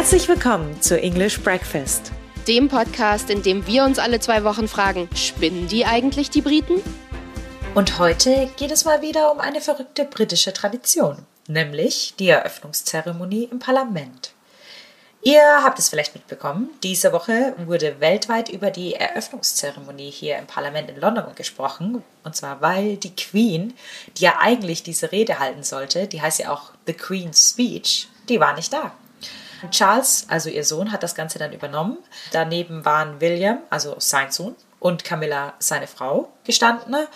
Herzlich willkommen zu English Breakfast, dem Podcast, in dem wir uns alle zwei Wochen fragen, spinnen die eigentlich die Briten? Und heute geht es mal wieder um eine verrückte britische Tradition, nämlich die Eröffnungszeremonie im Parlament. Ihr habt es vielleicht mitbekommen, diese Woche wurde weltweit über die Eröffnungszeremonie hier im Parlament in London gesprochen. Und zwar, weil die Queen, die ja eigentlich diese Rede halten sollte, die heißt ja auch The Queen's Speech, die war nicht da. Charles, also ihr Sohn, hat das Ganze dann übernommen. Daneben waren William, also sein Sohn, und Camilla, seine Frau, gestandene.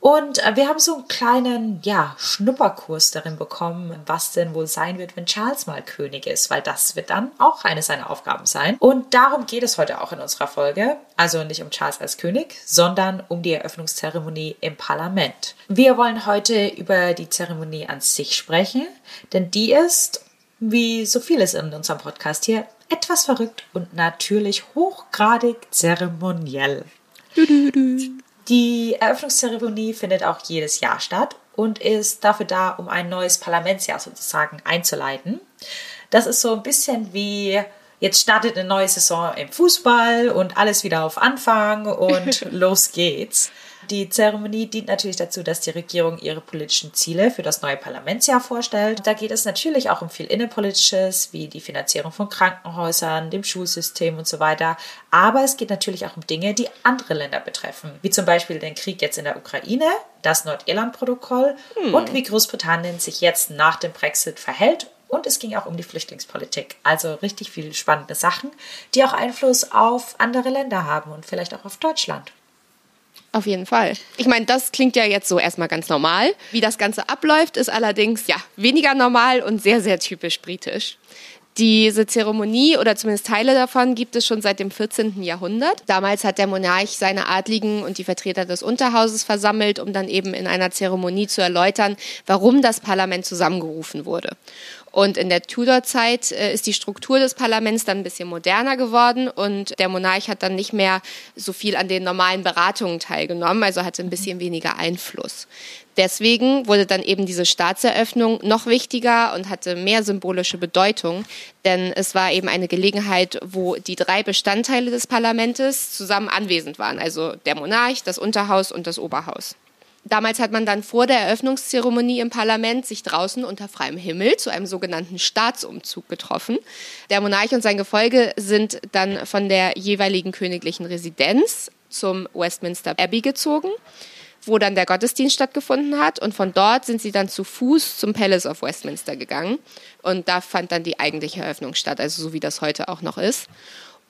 Und äh, wir haben so einen kleinen, ja, Schnupperkurs darin bekommen, was denn wohl sein wird, wenn Charles mal König ist, weil das wird dann auch eine seiner Aufgaben sein. Und darum geht es heute auch in unserer Folge. Also nicht um Charles als König, sondern um die Eröffnungszeremonie im Parlament. Wir wollen heute über die Zeremonie an sich sprechen, denn die ist, wie so vieles in unserem Podcast hier, etwas verrückt und natürlich hochgradig zeremoniell. Die Eröffnungszeremonie findet auch jedes Jahr statt und ist dafür da, um ein neues Parlamentsjahr sozusagen einzuleiten. Das ist so ein bisschen wie jetzt startet eine neue Saison im Fußball und alles wieder auf Anfang und los geht's. Die Zeremonie dient natürlich dazu, dass die Regierung ihre politischen Ziele für das neue Parlamentsjahr vorstellt. Da geht es natürlich auch um viel Innenpolitisches, wie die Finanzierung von Krankenhäusern, dem Schulsystem und so weiter. Aber es geht natürlich auch um Dinge, die andere Länder betreffen, wie zum Beispiel den Krieg jetzt in der Ukraine, das Nordirland-Protokoll hm. und wie Großbritannien sich jetzt nach dem Brexit verhält und es ging auch um die Flüchtlingspolitik. Also richtig viele spannende Sachen, die auch Einfluss auf andere Länder haben und vielleicht auch auf Deutschland. Auf jeden Fall. Ich meine, das klingt ja jetzt so erstmal ganz normal. Wie das Ganze abläuft, ist allerdings ja weniger normal und sehr, sehr typisch britisch. Diese Zeremonie oder zumindest Teile davon gibt es schon seit dem 14. Jahrhundert. Damals hat der Monarch seine Adligen und die Vertreter des Unterhauses versammelt, um dann eben in einer Zeremonie zu erläutern, warum das Parlament zusammengerufen wurde. Und in der Tudor-Zeit äh, ist die Struktur des Parlaments dann ein bisschen moderner geworden und der Monarch hat dann nicht mehr so viel an den normalen Beratungen teilgenommen, also hatte ein bisschen weniger Einfluss. Deswegen wurde dann eben diese Staatseröffnung noch wichtiger und hatte mehr symbolische Bedeutung, denn es war eben eine Gelegenheit, wo die drei Bestandteile des Parlaments zusammen anwesend waren, also der Monarch, das Unterhaus und das Oberhaus. Damals hat man dann vor der Eröffnungszeremonie im Parlament sich draußen unter freiem Himmel zu einem sogenannten Staatsumzug getroffen. Der Monarch und sein Gefolge sind dann von der jeweiligen königlichen Residenz zum Westminster Abbey gezogen, wo dann der Gottesdienst stattgefunden hat. Und von dort sind sie dann zu Fuß zum Palace of Westminster gegangen. Und da fand dann die eigentliche Eröffnung statt, also so wie das heute auch noch ist.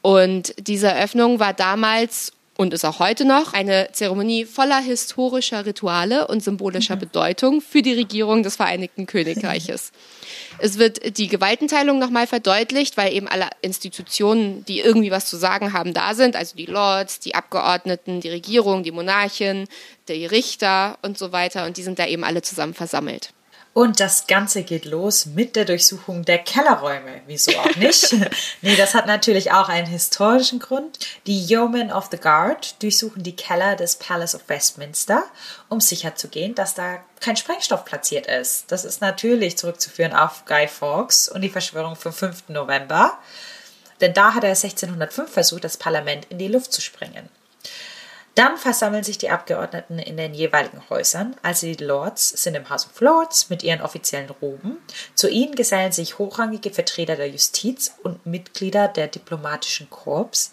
Und diese Eröffnung war damals und ist auch heute noch eine Zeremonie voller historischer Rituale und symbolischer mhm. Bedeutung für die Regierung des Vereinigten Königreiches. es wird die Gewaltenteilung nochmal verdeutlicht, weil eben alle Institutionen, die irgendwie was zu sagen haben, da sind, also die Lords, die Abgeordneten, die Regierung, die Monarchin, die Richter und so weiter, und die sind da eben alle zusammen versammelt. Und das Ganze geht los mit der Durchsuchung der Kellerräume. Wieso auch nicht? nee, das hat natürlich auch einen historischen Grund. Die Yeomen of the Guard durchsuchen die Keller des Palace of Westminster, um sicherzugehen, dass da kein Sprengstoff platziert ist. Das ist natürlich zurückzuführen auf Guy Fawkes und die Verschwörung vom 5. November. Denn da hat er 1605 versucht, das Parlament in die Luft zu sprengen. Dann versammeln sich die Abgeordneten in den jeweiligen Häusern, also die Lords sind im House of Lords mit ihren offiziellen Roben. Zu ihnen gesellen sich hochrangige Vertreter der Justiz und Mitglieder der diplomatischen Korps.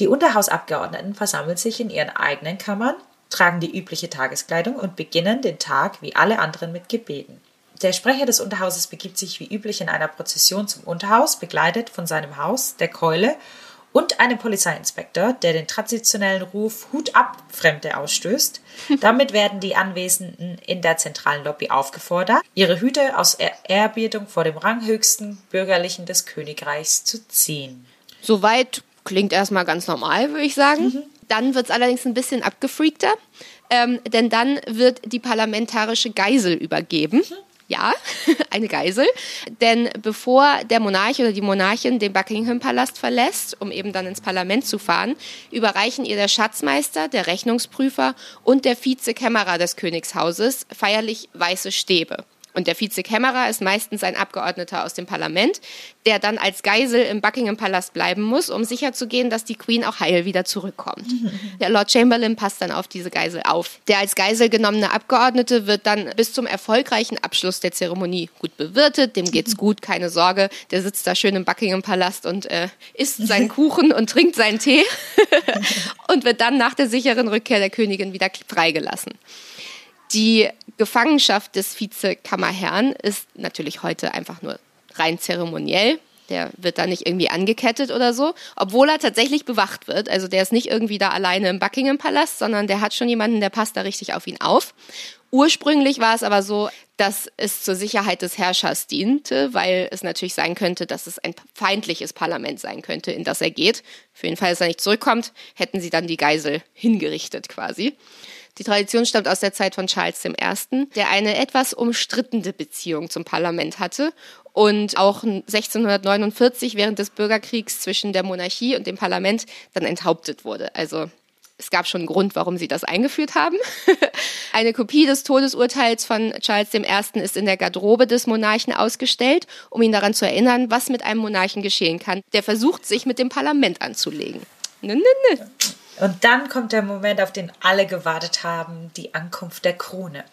Die Unterhausabgeordneten versammeln sich in ihren eigenen Kammern, tragen die übliche Tageskleidung und beginnen den Tag wie alle anderen mit Gebeten. Der Sprecher des Unterhauses begibt sich wie üblich in einer Prozession zum Unterhaus, begleitet von seinem Haus, der Keule und einem Polizeiinspektor, der den traditionellen Ruf Hut ab Fremde ausstößt. Damit werden die Anwesenden in der zentralen Lobby aufgefordert, ihre Hüte aus Ehrerbietung vor dem ranghöchsten Bürgerlichen des Königreichs zu ziehen. Soweit klingt erstmal ganz normal, würde ich sagen. Mhm. Dann wird es allerdings ein bisschen abgefreakter, ähm, denn dann wird die parlamentarische Geisel übergeben. Mhm ja, eine Geisel. Denn bevor der Monarch oder die Monarchin den Buckingham-Palast verlässt, um eben dann ins Parlament zu fahren, überreichen ihr der Schatzmeister, der Rechnungsprüfer und der Vizekämmerer des Königshauses feierlich weiße Stäbe. Und der Vizekämmerer ist meistens ein Abgeordneter aus dem Parlament, der dann als Geisel im Buckingham Palast bleiben muss, um sicherzugehen, dass die Queen auch heil wieder zurückkommt. Der Lord Chamberlain passt dann auf diese Geisel auf. Der als Geisel genommene Abgeordnete wird dann bis zum erfolgreichen Abschluss der Zeremonie gut bewirtet. Dem geht's gut, keine Sorge. Der sitzt da schön im Buckingham Palast und äh, isst seinen Kuchen und trinkt seinen Tee und wird dann nach der sicheren Rückkehr der Königin wieder freigelassen. Die Gefangenschaft des Vizekammerherrn ist natürlich heute einfach nur rein zeremoniell. Der wird da nicht irgendwie angekettet oder so, obwohl er tatsächlich bewacht wird. Also der ist nicht irgendwie da alleine im Buckingham Palast, sondern der hat schon jemanden, der passt da richtig auf ihn auf. Ursprünglich war es aber so, dass es zur Sicherheit des Herrschers diente, weil es natürlich sein könnte, dass es ein feindliches Parlament sein könnte, in das er geht. Für den Fall, dass er nicht zurückkommt, hätten sie dann die Geisel hingerichtet quasi. Die Tradition stammt aus der Zeit von Charles I., der eine etwas umstrittene Beziehung zum Parlament hatte und auch 1649 während des Bürgerkriegs zwischen der Monarchie und dem Parlament dann enthauptet wurde. Also es gab schon einen Grund, warum sie das eingeführt haben. Eine Kopie des Todesurteils von Charles I. ist in der Garderobe des Monarchen ausgestellt, um ihn daran zu erinnern, was mit einem Monarchen geschehen kann, der versucht, sich mit dem Parlament anzulegen. Nö, nö, nö. Und dann kommt der Moment, auf den alle gewartet haben, die Ankunft der Krone.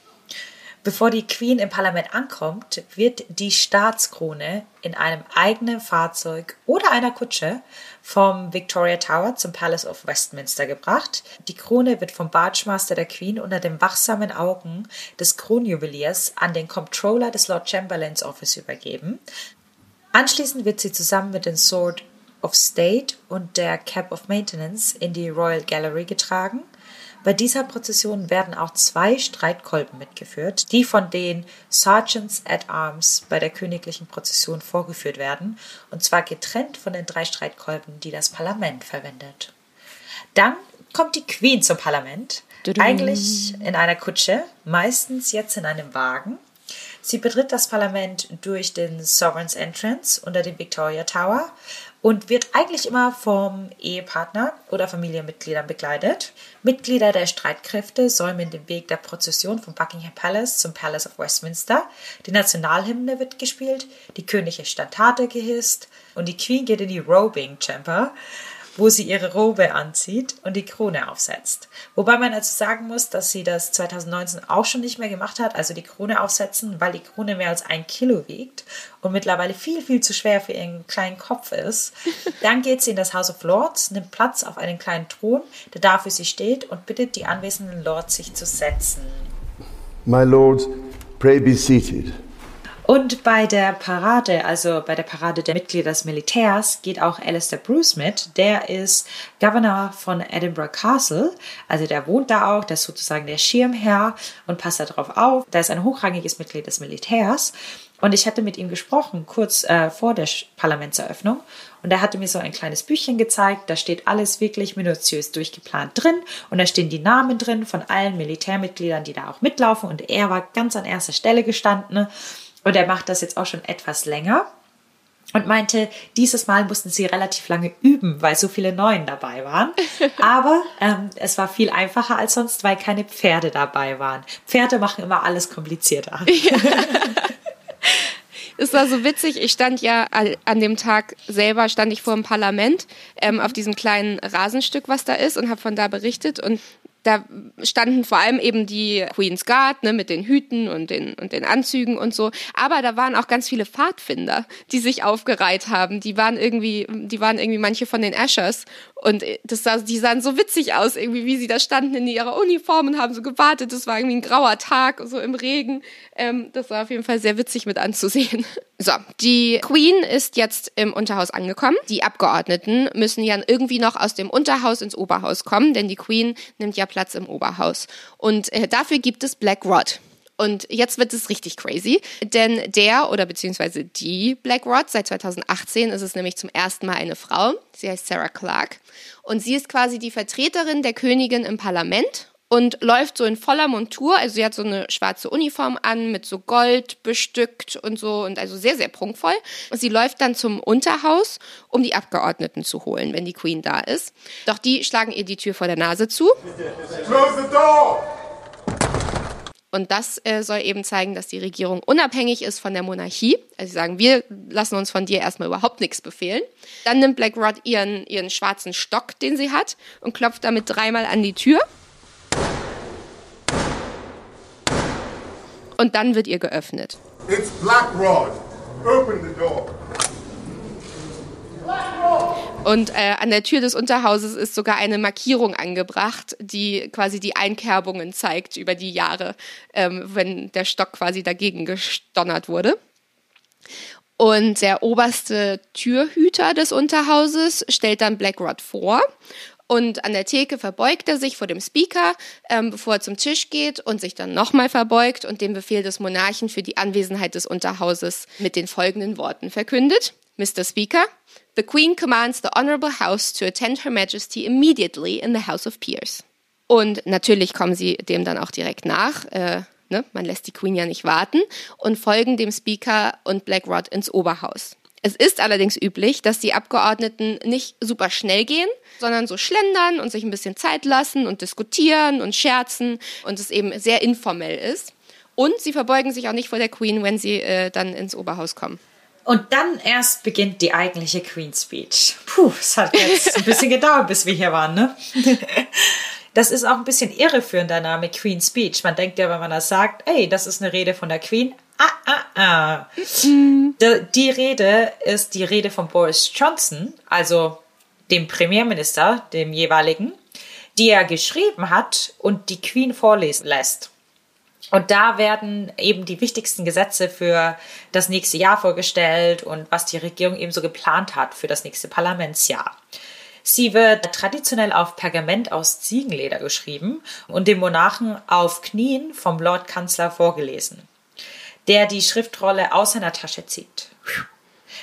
Bevor die Queen im Parlament ankommt, wird die Staatskrone in einem eigenen Fahrzeug oder einer Kutsche vom Victoria Tower zum Palace of Westminster gebracht. Die Krone wird vom Bargemaster der Queen unter den wachsamen Augen des Kronjuweliers an den Comptroller des Lord Chamberlains Office übergeben. Anschließend wird sie zusammen mit den Sword of State und der Cap of Maintenance in die Royal Gallery getragen. Bei dieser Prozession werden auch zwei Streitkolben mitgeführt, die von den Sergeants at Arms bei der königlichen Prozession vorgeführt werden, und zwar getrennt von den drei Streitkolben, die das Parlament verwendet. Dann kommt die Queen zum Parlament, eigentlich in einer Kutsche, meistens jetzt in einem Wagen. Sie betritt das Parlament durch den Sovereign's Entrance unter dem Victoria Tower und wird eigentlich immer vom Ehepartner oder Familienmitgliedern begleitet. Mitglieder der Streitkräfte säumen den Weg der Prozession vom Buckingham Palace zum Palace of Westminster. Die Nationalhymne wird gespielt, die königliche Standarte gehisst und die Queen geht in die Robing Chamber wo sie ihre Robe anzieht und die Krone aufsetzt. Wobei man dazu sagen muss, dass sie das 2019 auch schon nicht mehr gemacht hat, also die Krone aufsetzen, weil die Krone mehr als ein Kilo wiegt und mittlerweile viel, viel zu schwer für ihren kleinen Kopf ist. Dann geht sie in das House of Lords, nimmt Platz auf einen kleinen Thron, der da für sie steht und bittet die anwesenden Lords, sich zu setzen. My lords, pray be seated. Und bei der Parade, also bei der Parade der Mitglieder des Militärs, geht auch Alistair Bruce mit. Der ist Governor von Edinburgh Castle. Also der wohnt da auch, der ist sozusagen der Schirmherr und passt da drauf auf. Da ist ein hochrangiges Mitglied des Militärs. Und ich hatte mit ihm gesprochen, kurz äh, vor der Parlamentseröffnung. Und er hatte mir so ein kleines Büchchen gezeigt. Da steht alles wirklich minutiös durchgeplant drin. Und da stehen die Namen drin von allen Militärmitgliedern, die da auch mitlaufen. Und er war ganz an erster Stelle gestanden. Und er macht das jetzt auch schon etwas länger und meinte, dieses Mal mussten sie relativ lange üben, weil so viele Neuen dabei waren. Aber ähm, es war viel einfacher als sonst, weil keine Pferde dabei waren. Pferde machen immer alles komplizierter. Ja. Es war so witzig. Ich stand ja an dem Tag selber stand ich vor dem Parlament ähm, auf diesem kleinen Rasenstück, was da ist, und habe von da berichtet. Und da standen vor allem eben die Queen's Guard ne, mit den Hüten und den, und den Anzügen und so. Aber da waren auch ganz viele Pfadfinder, die sich aufgereiht haben. Die waren irgendwie, die waren irgendwie manche von den Ashers. Und das sah, die sahen so witzig aus, irgendwie, wie sie da standen in ihrer Uniform und haben so gewartet. Das war irgendwie ein grauer Tag, so im Regen. Ähm, das war auf jeden Fall sehr witzig mit anzusehen. So, die Queen ist jetzt im Unterhaus angekommen. Die Abgeordneten müssen ja irgendwie noch aus dem Unterhaus ins Oberhaus kommen, denn die Queen nimmt ja Platz im Oberhaus. Und äh, dafür gibt es Black Rod. Und jetzt wird es richtig crazy, denn der oder beziehungsweise die Black Rod, seit 2018 ist es nämlich zum ersten Mal eine Frau. Sie heißt Sarah Clark. Und sie ist quasi die Vertreterin der Königin im Parlament und läuft so in voller Montur. Also sie hat so eine schwarze Uniform an mit so Gold bestückt und so und also sehr, sehr prunkvoll. Und sie läuft dann zum Unterhaus, um die Abgeordneten zu holen, wenn die Queen da ist. Doch die schlagen ihr die Tür vor der Nase zu. Close the door! Und das äh, soll eben zeigen, dass die Regierung unabhängig ist von der Monarchie. Also sie sagen, wir lassen uns von dir erstmal überhaupt nichts befehlen. Dann nimmt Black Rod ihren, ihren schwarzen Stock, den sie hat, und klopft damit dreimal an die Tür. Und dann wird ihr geöffnet. It's Black Rod. Open the door. Und äh, an der Tür des Unterhauses ist sogar eine Markierung angebracht, die quasi die Einkerbungen zeigt über die Jahre, ähm, wenn der Stock quasi dagegen gestonnert wurde. Und der oberste Türhüter des Unterhauses stellt dann Blackrod vor. Und an der Theke verbeugt er sich vor dem Speaker, ähm, bevor er zum Tisch geht und sich dann nochmal verbeugt und den Befehl des Monarchen für die Anwesenheit des Unterhauses mit den folgenden Worten verkündet. Mr. Speaker, The Queen commands the Honourable House to attend Her Majesty immediately in the House of Peers. Und natürlich kommen sie dem dann auch direkt nach. Äh, ne? Man lässt die Queen ja nicht warten und folgen dem Speaker und Blackrod ins Oberhaus. Es ist allerdings üblich, dass die Abgeordneten nicht super schnell gehen, sondern so schlendern und sich ein bisschen Zeit lassen und diskutieren und scherzen und es eben sehr informell ist. Und sie verbeugen sich auch nicht vor der Queen, wenn sie äh, dann ins Oberhaus kommen. Und dann erst beginnt die eigentliche Queen Speech. Puh, es hat jetzt ein bisschen gedauert, bis wir hier waren, ne? Das ist auch ein bisschen irreführend, der Name Queen Speech. Man denkt ja, wenn man das sagt, ey, das ist eine Rede von der Queen. Ah, ah, ah. Die, die Rede ist die Rede von Boris Johnson, also dem Premierminister, dem jeweiligen, die er geschrieben hat und die Queen vorlesen lässt. Und da werden eben die wichtigsten Gesetze für das nächste Jahr vorgestellt und was die Regierung eben so geplant hat für das nächste Parlamentsjahr. Sie wird traditionell auf Pergament aus Ziegenleder geschrieben und dem Monarchen auf Knien vom Lordkanzler vorgelesen, der die Schriftrolle aus seiner Tasche zieht.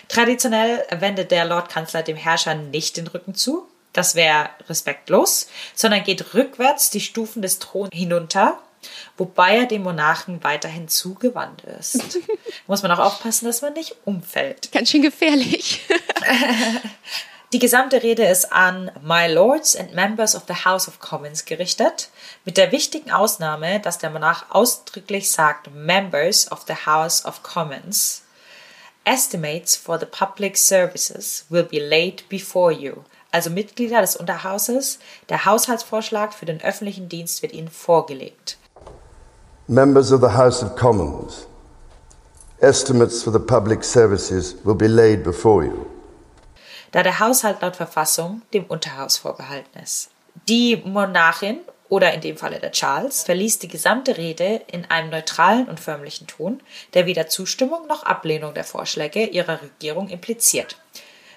Traditionell wendet der Lordkanzler dem Herrscher nicht den Rücken zu, das wäre respektlos, sondern geht rückwärts die Stufen des Throns hinunter wobei er dem Monarchen weiterhin zugewandt ist. Muss man auch aufpassen, dass man nicht umfällt. Ganz schön gefährlich. Die gesamte Rede ist an My Lords and Members of the House of Commons gerichtet, mit der wichtigen Ausnahme, dass der Monarch ausdrücklich sagt Members of the House of Commons. Estimates for the public services will be laid before you. Also Mitglieder des Unterhauses, der Haushaltsvorschlag für den öffentlichen Dienst wird Ihnen vorgelegt. Members of the House of Commons, estimates for the public services will be laid before you. Da der Haushalt laut Verfassung dem Unterhaus vorbehalten ist. Die Monarchin oder in dem Falle der Charles verließ die gesamte Rede in einem neutralen und förmlichen Ton, der weder Zustimmung noch Ablehnung der Vorschläge ihrer Regierung impliziert.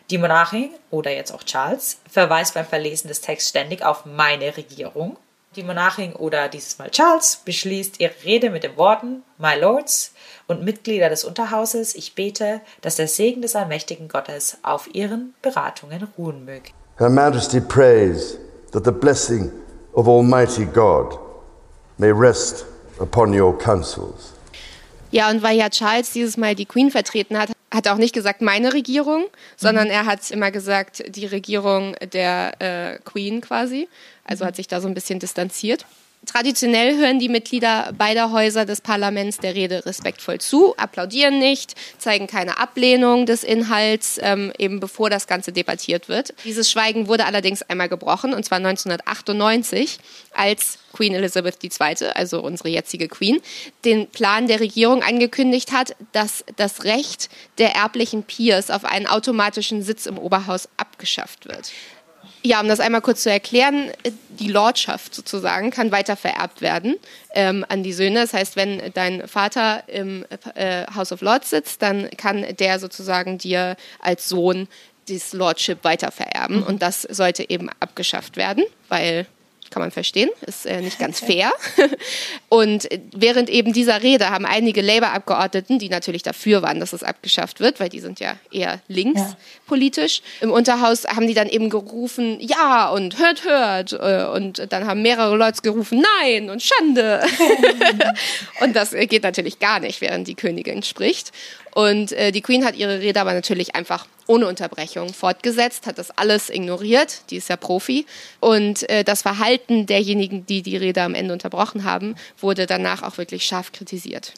Die Monarchin oder jetzt auch Charles verweist beim Verlesen des Texts ständig auf meine Regierung die Monarchin oder dieses Mal Charles beschließt ihre Rede mit den Worten My Lords und Mitglieder des Unterhauses, ich bete, dass der Segen des allmächtigen Gottes auf ihren Beratungen ruhen möge. Her Majesty prays that the blessing of Almighty God may rest upon your councils. Ja, und weil ja Charles dieses Mal die Queen vertreten hat, hat auch nicht gesagt meine Regierung, sondern mhm. er hat immer gesagt die Regierung der äh, Queen quasi. Also hat sich da so ein bisschen distanziert. Traditionell hören die Mitglieder beider Häuser des Parlaments der Rede respektvoll zu, applaudieren nicht, zeigen keine Ablehnung des Inhalts, ähm, eben bevor das Ganze debattiert wird. Dieses Schweigen wurde allerdings einmal gebrochen, und zwar 1998, als Queen Elizabeth II., also unsere jetzige Queen, den Plan der Regierung angekündigt hat, dass das Recht der erblichen Peers auf einen automatischen Sitz im Oberhaus abgeschafft wird. Ja, um das einmal kurz zu erklären, die Lordschaft sozusagen kann weiter vererbt werden ähm, an die Söhne. Das heißt, wenn dein Vater im äh, House of Lords sitzt, dann kann der sozusagen dir als Sohn das Lordship weiter vererben. Mhm. Und das sollte eben abgeschafft werden, weil kann man verstehen, ist äh, nicht ganz fair. Und während eben dieser Rede haben einige Labour-Abgeordneten, die natürlich dafür waren, dass es abgeschafft wird, weil die sind ja eher links ja. politisch, im Unterhaus haben die dann eben gerufen, ja und hört, hört. Äh, und dann haben mehrere Leute gerufen, nein und Schande. und das geht natürlich gar nicht, während die Königin spricht. Und äh, die Queen hat ihre Rede aber natürlich einfach ohne Unterbrechung fortgesetzt, hat das alles ignoriert, die ist ja Profi. Und äh, das Verhalten derjenigen, die die Rede am Ende unterbrochen haben, wurde danach auch wirklich scharf kritisiert.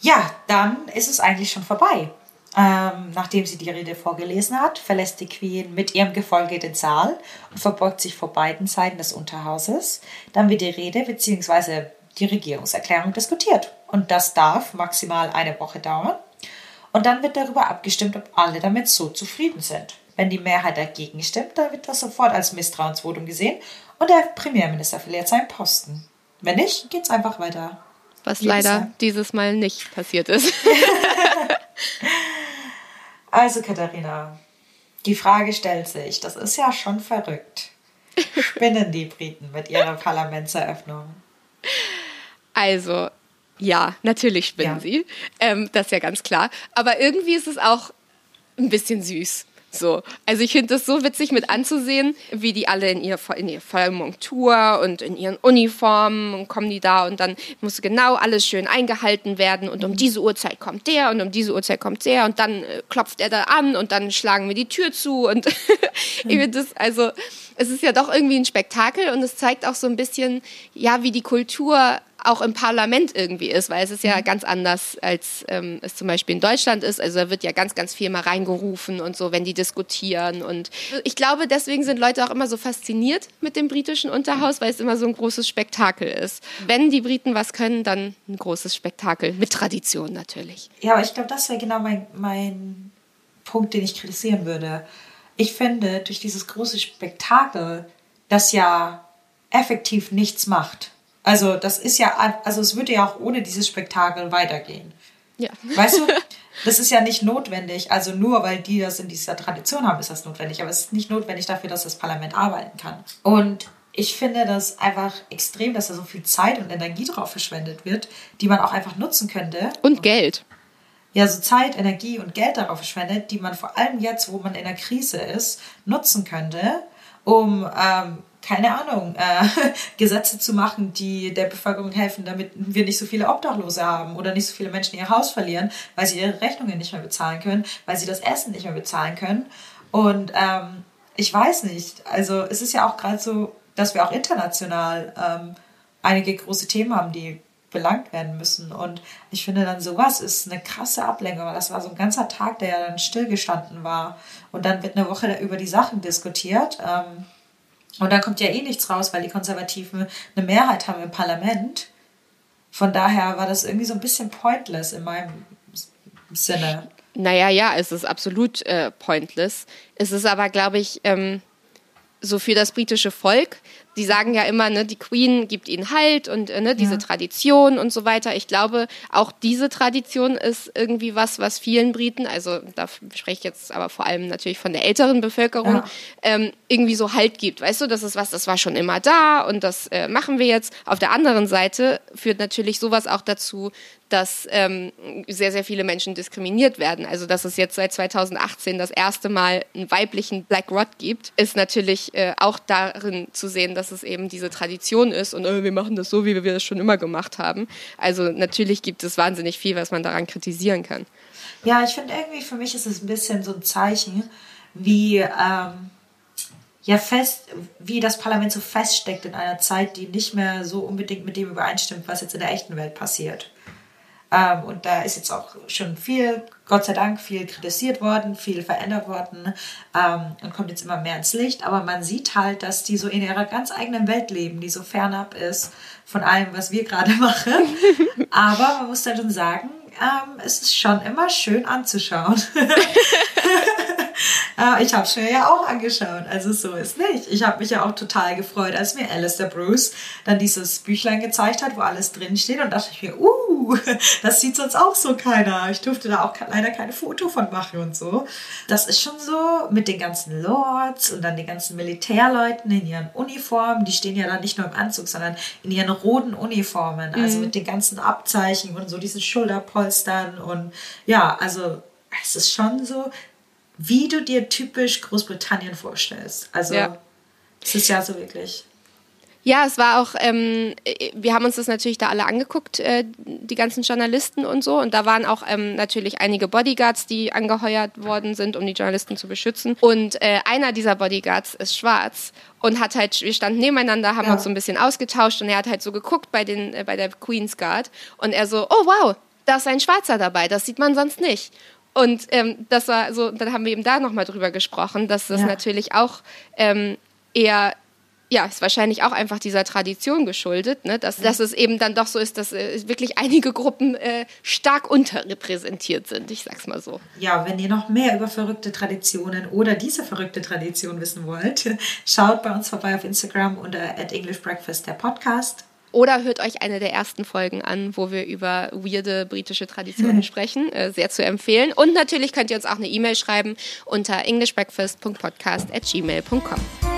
Ja, dann ist es eigentlich schon vorbei. Ähm, nachdem sie die Rede vorgelesen hat, verlässt die Queen mit ihrem Gefolge den Saal und verbeugt sich vor beiden Seiten des Unterhauses. Dann wird die Rede bzw. die Regierungserklärung diskutiert. Und das darf maximal eine Woche dauern. Und dann wird darüber abgestimmt, ob alle damit so zufrieden sind. Wenn die Mehrheit dagegen stimmt, dann wird das sofort als Misstrauensvotum gesehen und der Premierminister verliert seinen Posten. Wenn nicht, geht es einfach weiter. Was leider dieses Mal nicht passiert ist. also, Katharina, die Frage stellt sich, das ist ja schon verrückt. Spinnen die Briten mit ihrer Parlamentseröffnung? Also, ja, natürlich spinnen ja. sie. Ähm, das ist ja ganz klar. Aber irgendwie ist es auch ein bisschen süß. So. Also ich finde das so witzig mit anzusehen, wie die alle in ihr in ihrer vollen Montur und in ihren Uniformen und kommen die da und dann muss genau alles schön eingehalten werden und um diese Uhrzeit kommt der und um diese Uhrzeit kommt der und dann äh, klopft er da an und dann schlagen wir die Tür zu und ich finde das also es ist ja doch irgendwie ein Spektakel und es zeigt auch so ein bisschen ja wie die Kultur auch im Parlament irgendwie ist, weil es ist ja mhm. ganz anders, als ähm, es zum Beispiel in Deutschland ist. Also da wird ja ganz, ganz viel mal reingerufen und so, wenn die diskutieren. Und ich glaube, deswegen sind Leute auch immer so fasziniert mit dem britischen Unterhaus, weil es immer so ein großes Spektakel ist. Wenn die Briten was können, dann ein großes Spektakel. Mit Tradition natürlich. Ja, aber ich glaube, das wäre genau mein, mein Punkt, den ich kritisieren würde. Ich finde, durch dieses große Spektakel, das ja effektiv nichts macht also das ist ja, also es würde ja auch ohne dieses Spektakel weitergehen. Ja. Weißt du, das ist ja nicht notwendig. Also nur weil die das in dieser Tradition haben, ist das notwendig. Aber es ist nicht notwendig dafür, dass das Parlament arbeiten kann. Und ich finde das einfach extrem, dass da so viel Zeit und Energie drauf verschwendet wird, die man auch einfach nutzen könnte. Und Geld. Ja, so Zeit, Energie und Geld darauf verschwendet, die man vor allem jetzt, wo man in der Krise ist, nutzen könnte, um ähm, keine Ahnung, äh, Gesetze zu machen, die der Bevölkerung helfen, damit wir nicht so viele Obdachlose haben oder nicht so viele Menschen ihr Haus verlieren, weil sie ihre Rechnungen nicht mehr bezahlen können, weil sie das Essen nicht mehr bezahlen können. Und ähm, ich weiß nicht, also es ist ja auch gerade so, dass wir auch international ähm, einige große Themen haben, die belangt werden müssen. Und ich finde dann sowas ist eine krasse Ablenkung. Das war so ein ganzer Tag, der ja dann stillgestanden war. Und dann wird eine Woche über die Sachen diskutiert. Ähm, und dann kommt ja eh nichts raus, weil die Konservativen eine Mehrheit haben im Parlament. Von daher war das irgendwie so ein bisschen pointless in meinem Sinne. Naja, ja, es ist absolut äh, pointless. Es ist aber, glaube ich, ähm, so für das britische Volk die sagen ja immer, ne, die Queen gibt ihnen Halt und äh, ne, diese ja. Tradition und so weiter. Ich glaube, auch diese Tradition ist irgendwie was, was vielen Briten, also da spreche ich jetzt aber vor allem natürlich von der älteren Bevölkerung, ja. ähm, irgendwie so Halt gibt. Weißt du, das ist was, das war schon immer da und das äh, machen wir jetzt. Auf der anderen Seite führt natürlich sowas auch dazu, dass ähm, sehr, sehr viele Menschen diskriminiert werden. Also, dass es jetzt seit 2018 das erste Mal einen weiblichen Black Rod gibt, ist natürlich äh, auch darin zu sehen, dass es eben diese Tradition ist und äh, wir machen das so, wie wir das schon immer gemacht haben. Also, natürlich gibt es wahnsinnig viel, was man daran kritisieren kann. Ja, ich finde irgendwie, für mich ist es ein bisschen so ein Zeichen, wie. Ähm ja fest, wie das Parlament so feststeckt in einer Zeit, die nicht mehr so unbedingt mit dem übereinstimmt, was jetzt in der echten Welt passiert. Ähm, und da ist jetzt auch schon viel, Gott sei Dank, viel kritisiert worden, viel verändert worden ähm, und kommt jetzt immer mehr ins Licht. Aber man sieht halt, dass die so in ihrer ganz eigenen Welt leben, die so fernab ist von allem, was wir gerade machen. Aber man muss dann schon sagen, ähm, es ist schon immer schön anzuschauen. äh, ich habe es mir ja auch angeschaut, also so ist nicht. Ich habe mich ja auch total gefreut, als mir Alistair Bruce dann dieses Büchlein gezeigt hat, wo alles drin steht und dachte ich mir, uh, das sieht sonst auch so keiner. Ich durfte da auch leider keine Foto von machen und so. Das ist schon so mit den ganzen Lords und dann den ganzen Militärleuten in ihren Uniformen. Die stehen ja dann nicht nur im Anzug, sondern in ihren roten Uniformen, also mhm. mit den ganzen Abzeichen und so diesen Schulterpolstern und ja, also es ist schon so, wie du dir typisch Großbritannien vorstellst. Also, ja. es ist ja so wirklich. Ja, es war auch, ähm, wir haben uns das natürlich da alle angeguckt, äh, die ganzen Journalisten und so. Und da waren auch ähm, natürlich einige Bodyguards, die angeheuert worden sind, um die Journalisten zu beschützen. Und äh, einer dieser Bodyguards ist schwarz und hat halt, wir standen nebeneinander, haben ja. uns so ein bisschen ausgetauscht und er hat halt so geguckt bei, den, äh, bei der Queen's Guard und er so, oh wow, da ist ein Schwarzer dabei, das sieht man sonst nicht. Und ähm, das war so, dann haben wir eben da nochmal drüber gesprochen, dass das ja. natürlich auch ähm, eher ja, ist wahrscheinlich auch einfach dieser Tradition geschuldet, ne? dass, dass es eben dann doch so ist, dass äh, wirklich einige Gruppen äh, stark unterrepräsentiert sind, ich sag's mal so. Ja, wenn ihr noch mehr über verrückte Traditionen oder diese verrückte Tradition wissen wollt, schaut bei uns vorbei auf Instagram unter at English Breakfast der Podcast. Oder hört euch eine der ersten Folgen an, wo wir über weirde britische Traditionen sprechen. Äh, sehr zu empfehlen. Und natürlich könnt ihr uns auch eine E-Mail schreiben unter englishbreakfast.podcast at gmail.com.